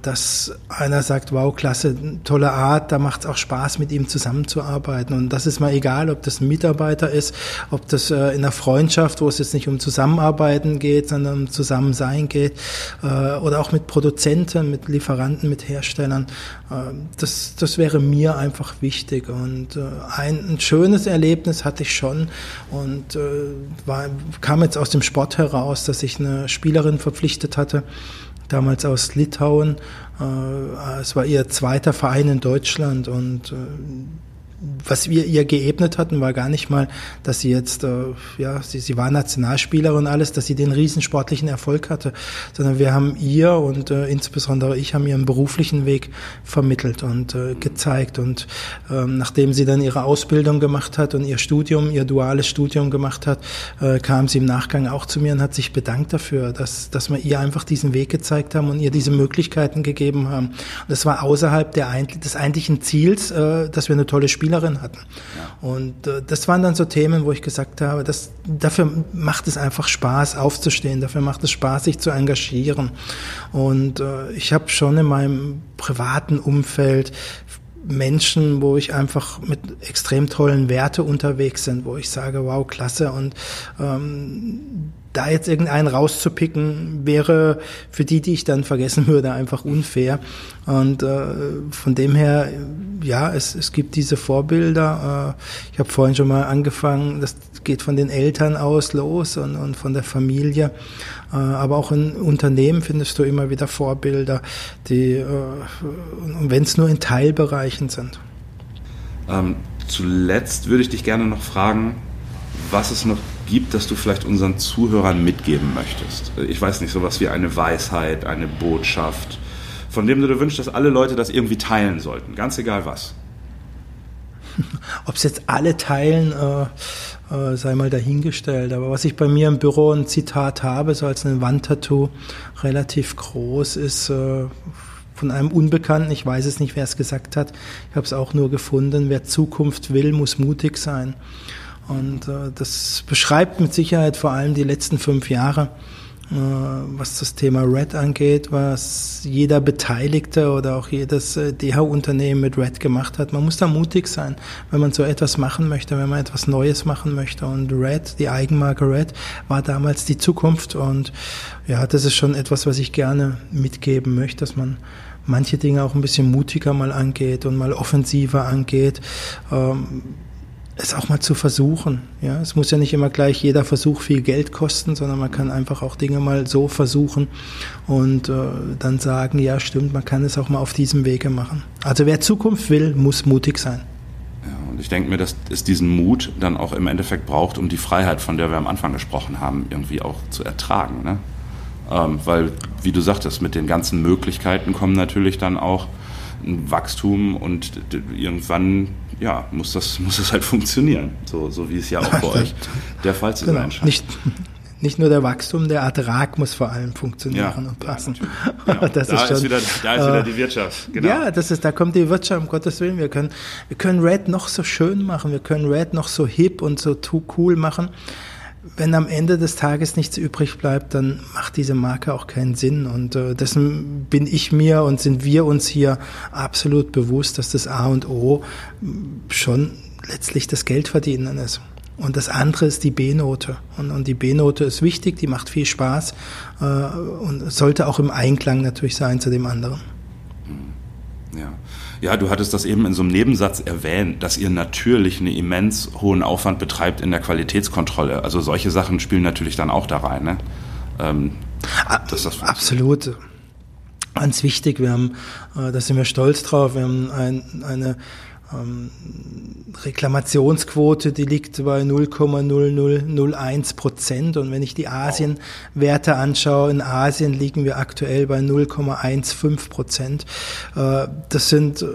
dass einer sagt, wow, klasse, tolle Art, da macht es auch Spaß, mit ihm zusammenzuarbeiten. Und das ist mal egal, ob das ein Mitarbeiter ist, ob das äh, in einer Freundschaft, wo es jetzt nicht um Zusammenarbeiten geht, sondern um Zusammensein geht, äh, oder auch mit Produzenten, mit Lieferanten, mit Herstellern. Das, das wäre mir einfach wichtig. Und ein, ein schönes Erlebnis hatte ich schon und war, kam jetzt aus dem Sport heraus, dass ich eine Spielerin verpflichtet hatte, damals aus Litauen. Äh, es war ihr zweiter Verein in Deutschland und äh, was wir ihr geebnet hatten, war gar nicht mal, dass sie jetzt, äh, ja, sie, sie war Nationalspielerin und alles, dass sie den riesensportlichen Erfolg hatte, sondern wir haben ihr und äh, insbesondere ich haben ihren beruflichen Weg vermittelt und äh, gezeigt. Und ähm, nachdem sie dann ihre Ausbildung gemacht hat und ihr Studium, ihr duales Studium gemacht hat, äh, kam sie im Nachgang auch zu mir und hat sich bedankt dafür, dass, dass wir ihr einfach diesen Weg gezeigt haben und ihr diese Möglichkeiten gegeben haben. Und das war außerhalb der, des eigentlichen Ziels, äh, dass wir eine tolle Spielerin Spielerin hatten. Ja. Und äh, das waren dann so Themen, wo ich gesagt habe, das, dafür macht es einfach Spaß, aufzustehen, dafür macht es Spaß, sich zu engagieren. Und äh, ich habe schon in meinem privaten Umfeld Menschen, wo ich einfach mit extrem tollen Werte unterwegs sind, wo ich sage, wow, klasse. Und ähm, da jetzt irgendeinen rauszupicken, wäre für die, die ich dann vergessen würde, einfach unfair. Und äh, von dem her, ja, es, es gibt diese Vorbilder. Äh, ich habe vorhin schon mal angefangen, das geht von den Eltern aus los und, und von der Familie. Äh, aber auch in Unternehmen findest du immer wieder Vorbilder, die, äh, wenn es nur in Teilbereichen sind. Ähm, zuletzt würde ich dich gerne noch fragen, was es noch gibt, das du vielleicht unseren Zuhörern mitgeben möchtest. Ich weiß nicht, sowas wie eine Weisheit, eine Botschaft, von dem du dir wünschst, dass alle Leute das irgendwie teilen sollten, ganz egal was. Ob es jetzt alle teilen, äh, äh, sei mal dahingestellt. Aber was ich bei mir im Büro ein Zitat habe, so als ein Wandtattoo, relativ groß, ist äh, von einem Unbekannten, ich weiß es nicht, wer es gesagt hat, ich habe es auch nur gefunden, wer Zukunft will, muss mutig sein. Und äh, das beschreibt mit Sicherheit vor allem die letzten fünf Jahre, äh, was das Thema Red angeht, was jeder Beteiligte oder auch jedes äh, DH-Unternehmen mit Red gemacht hat. Man muss da mutig sein, wenn man so etwas machen möchte, wenn man etwas Neues machen möchte. Und Red, die Eigenmarke Red, war damals die Zukunft. Und ja, das ist schon etwas, was ich gerne mitgeben möchte, dass man manche Dinge auch ein bisschen mutiger mal angeht und mal offensiver angeht. Ähm, es auch mal zu versuchen. Ja, es muss ja nicht immer gleich jeder Versuch viel Geld kosten, sondern man kann einfach auch Dinge mal so versuchen und äh, dann sagen, ja, stimmt, man kann es auch mal auf diesem Wege machen. Also wer Zukunft will, muss mutig sein. Ja, und ich denke mir, dass es diesen Mut dann auch im Endeffekt braucht, um die Freiheit, von der wir am Anfang gesprochen haben, irgendwie auch zu ertragen. Ne? Ähm, weil, wie du sagtest, mit den ganzen Möglichkeiten kommen natürlich dann auch ein Wachstum und irgendwann ja, muss das, muss das halt funktionieren, so, so wie es ja auch bei euch der Fall zu genau. sein scheint. Nicht, nicht nur der Wachstum, der Ertrag muss vor allem funktionieren ja, und passen. Ja, das da, ist schon, ist wieder, da ist wieder äh, die Wirtschaft. Genau. Ja, das ist, da kommt die Wirtschaft, um Gottes Willen. Wir können, wir können Red noch so schön machen, wir können Red noch so hip und so too cool machen wenn am Ende des Tages nichts übrig bleibt, dann macht diese Marke auch keinen Sinn. Und äh, dessen bin ich mir und sind wir uns hier absolut bewusst, dass das A und O schon letztlich das Geld verdienen ist. Und das andere ist die B-Note. Und, und die B-Note ist wichtig, die macht viel Spaß äh, und sollte auch im Einklang natürlich sein zu dem anderen. Ja. Ja, du hattest das eben in so einem Nebensatz erwähnt, dass ihr natürlich einen immens hohen Aufwand betreibt in der Qualitätskontrolle. Also solche Sachen spielen natürlich dann auch da rein. Ne? Ähm, Absolut. Ganz wichtig. Wir haben, äh, da sind wir stolz drauf. Wir haben ein, eine ähm, Reklamationsquote, die liegt bei 0,0001 Prozent. Und wenn ich die Asienwerte anschaue, in Asien liegen wir aktuell bei 0,15 Prozent. Äh, das sind, äh,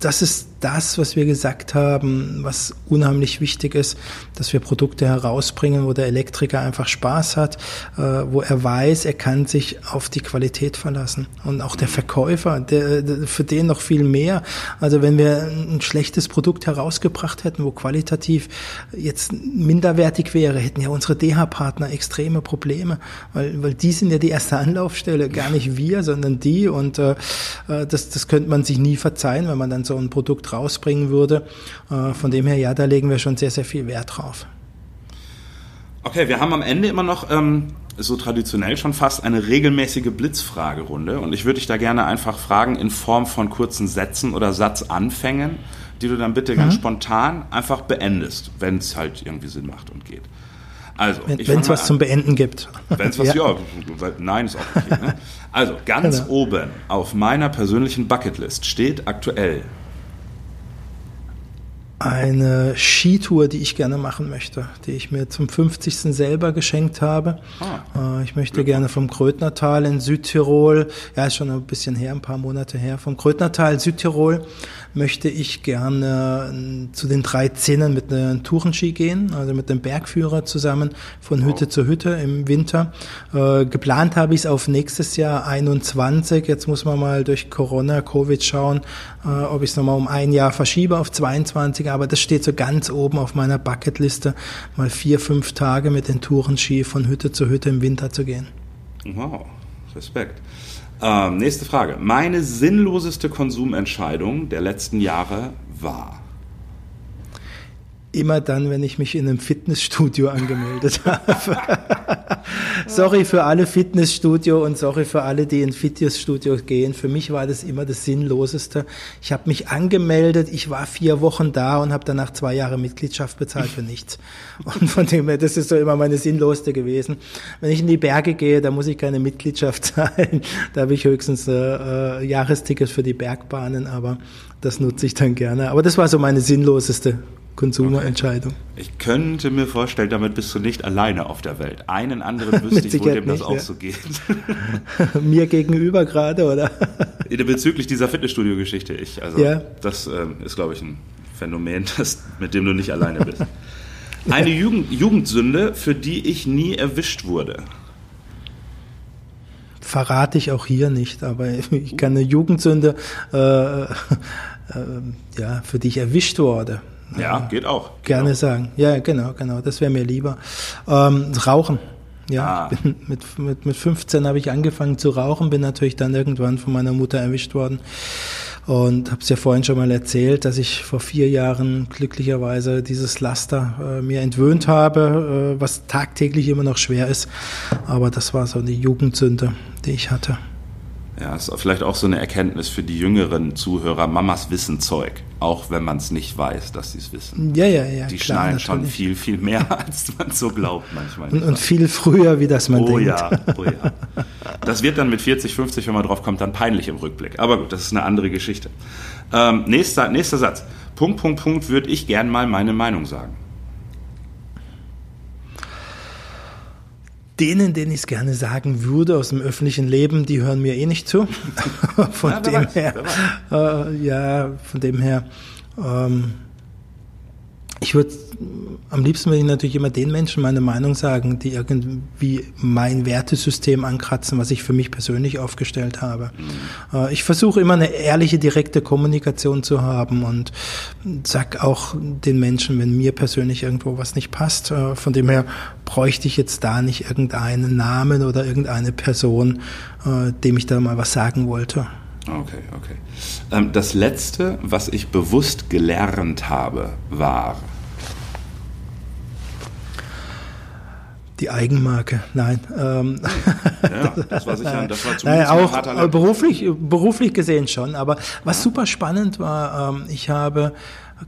das ist das, was wir gesagt haben, was unheimlich wichtig ist, dass wir Produkte herausbringen, wo der Elektriker einfach Spaß hat, äh, wo er weiß, er kann sich auf die Qualität verlassen. Und auch der Verkäufer, der, der, für den noch viel mehr. Also wenn wir ein schlechtes Produkt herausgebracht hätten, wo qualitativ jetzt minderwertig wäre, hätten ja unsere DH-Partner extreme Probleme, weil, weil die sind ja die erste Anlaufstelle, gar nicht wir, sondern die und äh, äh, das, das könnte man sich nie verzeihen, wenn man dann so ein Produkt rausbringen würde. Äh, von dem her, ja, da legen wir schon sehr, sehr viel Wert drauf. Okay, wir haben am Ende immer noch ähm, so traditionell schon fast eine regelmäßige Blitzfragerunde und ich würde dich da gerne einfach fragen in Form von kurzen Sätzen oder Satzanfängen, die du dann bitte mhm. ganz spontan einfach beendest, wenn es halt irgendwie Sinn macht und geht. Also, wenn es was an. zum Beenden gibt. Wenn es was, ja. ja, nein, ist auch okay. Ne? Also, ganz genau. oben auf meiner persönlichen Bucketlist steht aktuell eine Skitour, die ich gerne machen möchte, die ich mir zum 50. selber geschenkt habe. Ah, äh, ich möchte ja. gerne vom Krötnertal in Südtirol, ja, ist schon ein bisschen her, ein paar Monate her, vom Krötnertal Südtirol möchte ich gerne äh, zu den drei Zinnen mit einem Tourenski gehen, also mit dem Bergführer zusammen von Hütte wow. zu Hütte im Winter. Äh, geplant habe ich es auf nächstes Jahr 21. Jetzt muss man mal durch Corona, Covid schauen, äh, ob ich es nochmal um ein Jahr verschiebe auf 22. Aber das steht so ganz oben auf meiner Bucketliste, mal vier, fünf Tage mit den Tourenski von Hütte zu Hütte im Winter zu gehen. Wow, Respekt. Ähm, nächste Frage. Meine sinnloseste Konsumentscheidung der letzten Jahre war immer dann, wenn ich mich in einem Fitnessstudio angemeldet habe. sorry für alle Fitnessstudio und sorry für alle, die in Fitnessstudio gehen. Für mich war das immer das Sinnloseste. Ich habe mich angemeldet, ich war vier Wochen da und habe danach zwei Jahre Mitgliedschaft bezahlt für nichts. Und von dem her, das ist so immer meine sinnloseste gewesen. Wenn ich in die Berge gehe, da muss ich keine Mitgliedschaft zahlen. Da habe ich höchstens äh, äh Jahrestickets für die Bergbahnen, aber das nutze ich dann gerne. Aber das war so meine sinnloseste Konsumerentscheidung. Okay. Ich könnte mir vorstellen, damit bist du nicht alleine auf der Welt. Einen anderen wüsste ich, wo dem das auch ja. so geht. mir gegenüber gerade, oder? Bezüglich dieser Fitnessstudio-Geschichte. Ich, also, ja. das ähm, ist, glaube ich, ein Phänomen, das, mit dem du nicht alleine bist. Eine ja. Jugend, Jugendsünde, für die ich nie erwischt wurde. Verrate ich auch hier nicht, aber ich kann eine Jugendsünde, äh, äh, ja, für die ich erwischt wurde. Ja, geht auch. Gerne auch. sagen. Ja, genau, genau. Das wäre mir lieber. Ähm, Rauchen. Ja, ah. mit, mit, mit 15 habe ich angefangen zu rauchen, bin natürlich dann irgendwann von meiner Mutter erwischt worden und habe es ja vorhin schon mal erzählt, dass ich vor vier Jahren glücklicherweise dieses Laster äh, mir entwöhnt habe, äh, was tagtäglich immer noch schwer ist. Aber das war so eine Jugendsünde, die ich hatte. Ja, ist vielleicht auch so eine Erkenntnis für die jüngeren Zuhörer. Mamas wissen Zeug, auch wenn man es nicht weiß, dass sie es wissen. Ja, ja, ja. Die klar, schnallen schon viel, viel mehr, als man so glaubt manchmal. Und, und, viel früher, wie das man oh, denkt. Ja, oh ja. Das wird dann mit 40, 50, wenn man drauf kommt, dann peinlich im Rückblick. Aber gut, das ist eine andere Geschichte. Ähm, nächster, nächster Satz. Punkt, Punkt, Punkt, würde ich gern mal meine Meinung sagen. Denen, denen ich es gerne sagen würde aus dem öffentlichen Leben, die hören mir eh nicht zu. von ja, dem weiß, her, äh, ja, von dem her, ähm, ich würde am liebsten würde ich natürlich immer den Menschen meine Meinung sagen, die irgendwie mein Wertesystem ankratzen, was ich für mich persönlich aufgestellt habe. Mhm. Äh, ich versuche immer eine ehrliche, direkte Kommunikation zu haben und sag auch den Menschen, wenn mir persönlich irgendwo was nicht passt. Äh, von dem her bräuchte ich jetzt da nicht irgendeinen Namen oder irgendeine Person, äh, dem ich da mal was sagen wollte. Okay, okay. Ähm, das letzte, was ich bewusst gelernt habe, war Die Eigenmarke, nein. Ähm, ja, das war sicher, das war naja, auch beruflich, beruflich gesehen schon. Aber was super spannend war, ähm, ich habe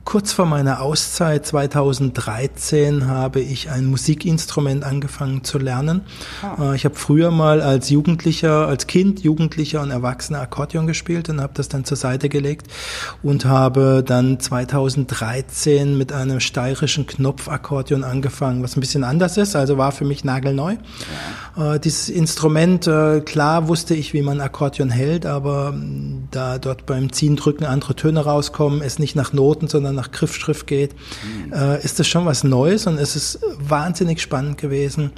Kurz vor meiner Auszeit 2013 habe ich ein Musikinstrument angefangen zu lernen. Ah. Äh, ich habe früher mal als Jugendlicher, als Kind, Jugendlicher und Erwachsener Akkordeon gespielt und habe das dann zur Seite gelegt und habe dann 2013 mit einem steirischen Knopfakkordeon angefangen, was ein bisschen anders ist, also war für mich nagelneu. Ja. Äh, dieses Instrument, äh, klar wusste ich, wie man Akkordeon hält, aber da dort beim Ziehen, Drücken andere Töne rauskommen, es nicht nach Noten, sondern nach Griffschrift geht, mhm. äh, ist das schon was Neues und es ist wahnsinnig spannend gewesen,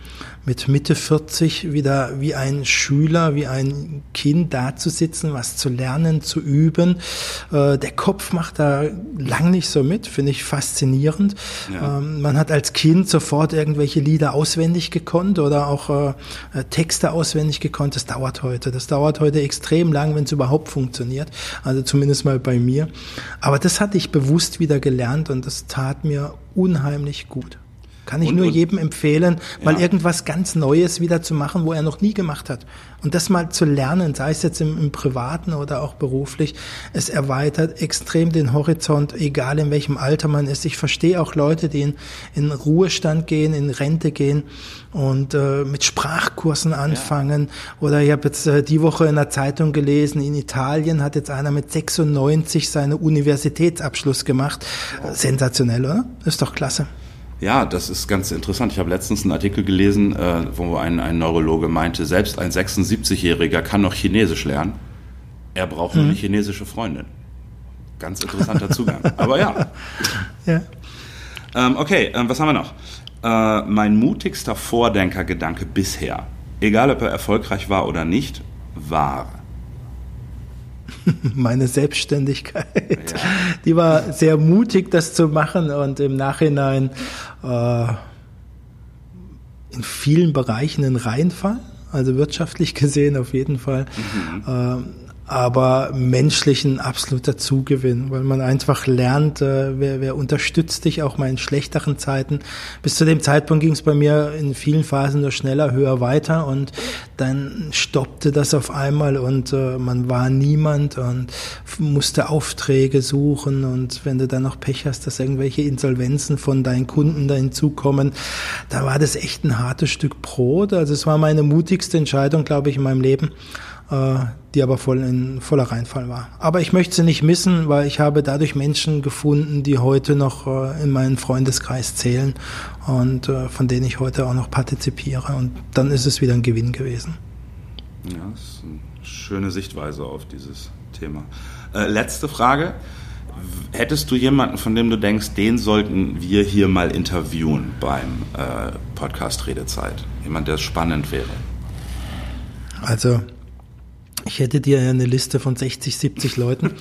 mit Mitte 40 wieder wie ein Schüler, wie ein Kind da zu sitzen, was zu lernen, zu üben. Äh, der Kopf macht da lang nicht so mit, finde ich faszinierend. Ja. Ähm, man hat als Kind sofort irgendwelche Lieder auswendig gekonnt oder auch äh, Texte auswendig gekonnt. Das dauert heute. Das dauert heute extrem lang, wenn es überhaupt funktioniert. Also zumindest mal bei mir. Aber das hatte ich bewusst bewusst wieder gelernt und das tat mir unheimlich gut. Kann ich und, nur jedem empfehlen, mal ja. irgendwas ganz Neues wieder zu machen, wo er noch nie gemacht hat. Und das mal zu lernen, sei es jetzt im, im Privaten oder auch beruflich, es erweitert extrem den Horizont, egal in welchem Alter man ist. Ich verstehe auch Leute, die in, in Ruhestand gehen, in Rente gehen und äh, mit Sprachkursen anfangen. Ja. Oder ich habe jetzt äh, die Woche in der Zeitung gelesen, in Italien hat jetzt einer mit 96 seinen Universitätsabschluss gemacht. Sensationell, oder? Ist doch klasse. Ja, das ist ganz interessant. Ich habe letztens einen Artikel gelesen, äh, wo ein, ein Neurologe meinte, selbst ein 76-Jähriger kann noch Chinesisch lernen. Er braucht hm. nur eine mhm. chinesische Freundin. Ganz interessanter Zugang. Aber ja. ja. Ähm, okay, ähm, was haben wir noch? Äh, mein mutigster Vordenkergedanke bisher, egal ob er erfolgreich war oder nicht, war meine Selbstständigkeit. Ja. Die war sehr mutig, das zu machen und im Nachhinein äh, in vielen Bereichen ein Reinfall, also wirtschaftlich gesehen auf jeden Fall. Mhm. Aber menschlichen absoluter Zugewinn, weil man einfach lernt, äh, wer, wer unterstützt dich auch mal in schlechteren Zeiten. Bis zu dem Zeitpunkt ging es bei mir in vielen Phasen nur schneller, höher, weiter und dann stoppte das auf einmal und äh, man war niemand und musste Aufträge suchen und wenn du dann noch Pech hast, dass irgendwelche Insolvenzen von deinen Kunden da hinzukommen, da war das echt ein hartes Stück Brot. Also es war meine mutigste Entscheidung, glaube ich, in meinem Leben die aber voll in voller Reinfall war. Aber ich möchte sie nicht missen, weil ich habe dadurch Menschen gefunden, die heute noch äh, in meinen Freundeskreis zählen und äh, von denen ich heute auch noch partizipiere. Und dann ist es wieder ein Gewinn gewesen. Ja, das ist eine schöne Sichtweise auf dieses Thema. Äh, letzte Frage. Hättest du jemanden, von dem du denkst, den sollten wir hier mal interviewen beim äh, Podcast Redezeit? Jemand, der spannend wäre? Also Ich hätte dir eine Liste von 60, 70 Leuten,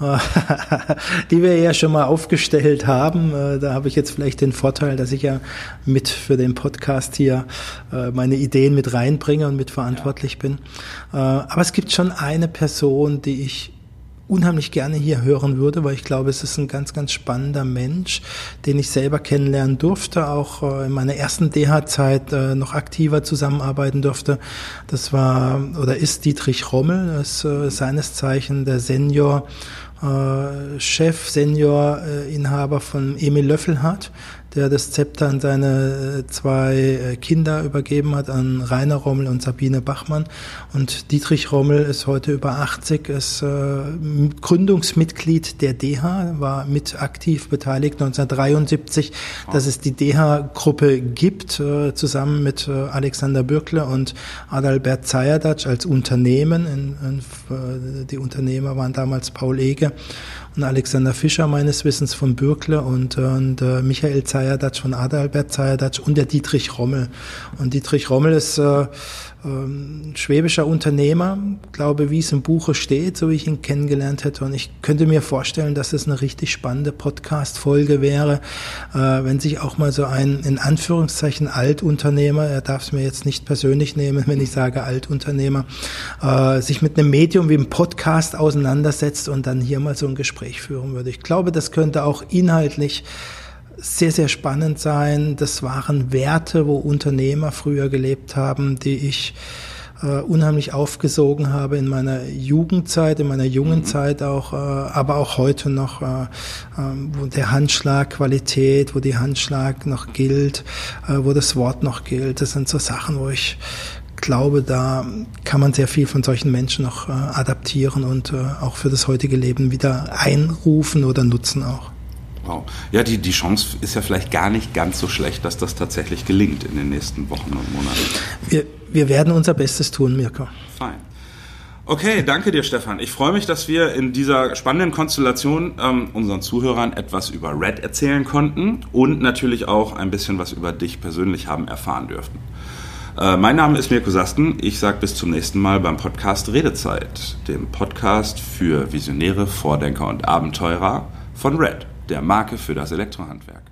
die wir ja schon mal aufgestellt haben. Äh, da habe ich jetzt vielleicht den Vorteil, dass ich ja mit für den Podcast hier äh, meine Ideen mit reinbringe und mit verantwortlich bin. Äh, aber es gibt schon eine Person, die ich unheimlich gerne hier hören würde, weil ich glaube, es ist ein ganz, ganz spannender Mensch, den ich selber kennenlernen durfte, auch äh, in meiner ersten DH-Zeit äh, noch aktiver zusammenarbeiten durfte. Das war oder ist Dietrich Rommel, ist äh, seines Zeichen der Senior Chef, Senior-Inhaber von Emil Löffelhardt der das Zepter an seine äh, zwei äh, Kinder übergeben hat, an Rainer Rommel und Sabine Bachmann. Und Dietrich Rommel ist heute über 80, ist äh, Gründungsmitglied der DH, war mit aktiv beteiligt 1973, oh. dass es die DH-Gruppe gibt, äh, zusammen mit äh, Alexander Bürkle und Adalbert Zayadac als Unternehmen. In, in, äh, die Unternehmer waren damals Paul Ege und Alexander Fischer meines Wissens von Bürkle und, und äh, Michael Zajadatsch von Adalbert Zajadatsch und der Dietrich Rommel. Und Dietrich Rommel ist äh, ähm, schwäbischer Unternehmer, glaube, wie es im Buche steht, so wie ich ihn kennengelernt hätte. Und ich könnte mir vorstellen, dass es eine richtig spannende Podcast-Folge wäre, äh, wenn sich auch mal so ein, in Anführungszeichen, Altunternehmer, er darf es mir jetzt nicht persönlich nehmen, wenn ich sage Altunternehmer, äh, sich mit einem Medium wie einem Podcast auseinandersetzt und dann hier mal so ein Gespräch führen würde. Ich glaube, das könnte auch inhaltlich sehr, sehr spannend sein. Das waren Werte, wo Unternehmer früher gelebt haben, die ich äh, unheimlich aufgesogen habe in meiner Jugendzeit, in meiner jungen mhm. Zeit auch, äh, aber auch heute noch, äh, äh, wo der Handschlag Qualität, wo die Handschlag noch gilt, äh, wo das Wort noch gilt. Das sind so Sachen, wo ich glaube, da kann man sehr viel von solchen Menschen noch äh, adaptieren und äh, auch für das heutige Leben wieder einrufen oder nutzen auch. Wow. Ja, die, die Chance ist ja vielleicht gar nicht ganz so schlecht, dass das tatsächlich gelingt in den nächsten Wochen und Monaten. Wir, wir werden unser Bestes tun, Mirko. Fein. Okay, danke dir, Stefan. Ich freue mich, dass wir in dieser spannenden Konstellation ähm, unseren Zuhörern etwas über Red erzählen konnten und natürlich auch ein bisschen was über dich persönlich haben erfahren dürften. Äh, mein Name ist Mirko Sasten. Ich sage bis zum nächsten Mal beim Podcast Redezeit, dem Podcast für Visionäre, Vordenker und Abenteurer von Red der Marke für das Elektrohandwerk.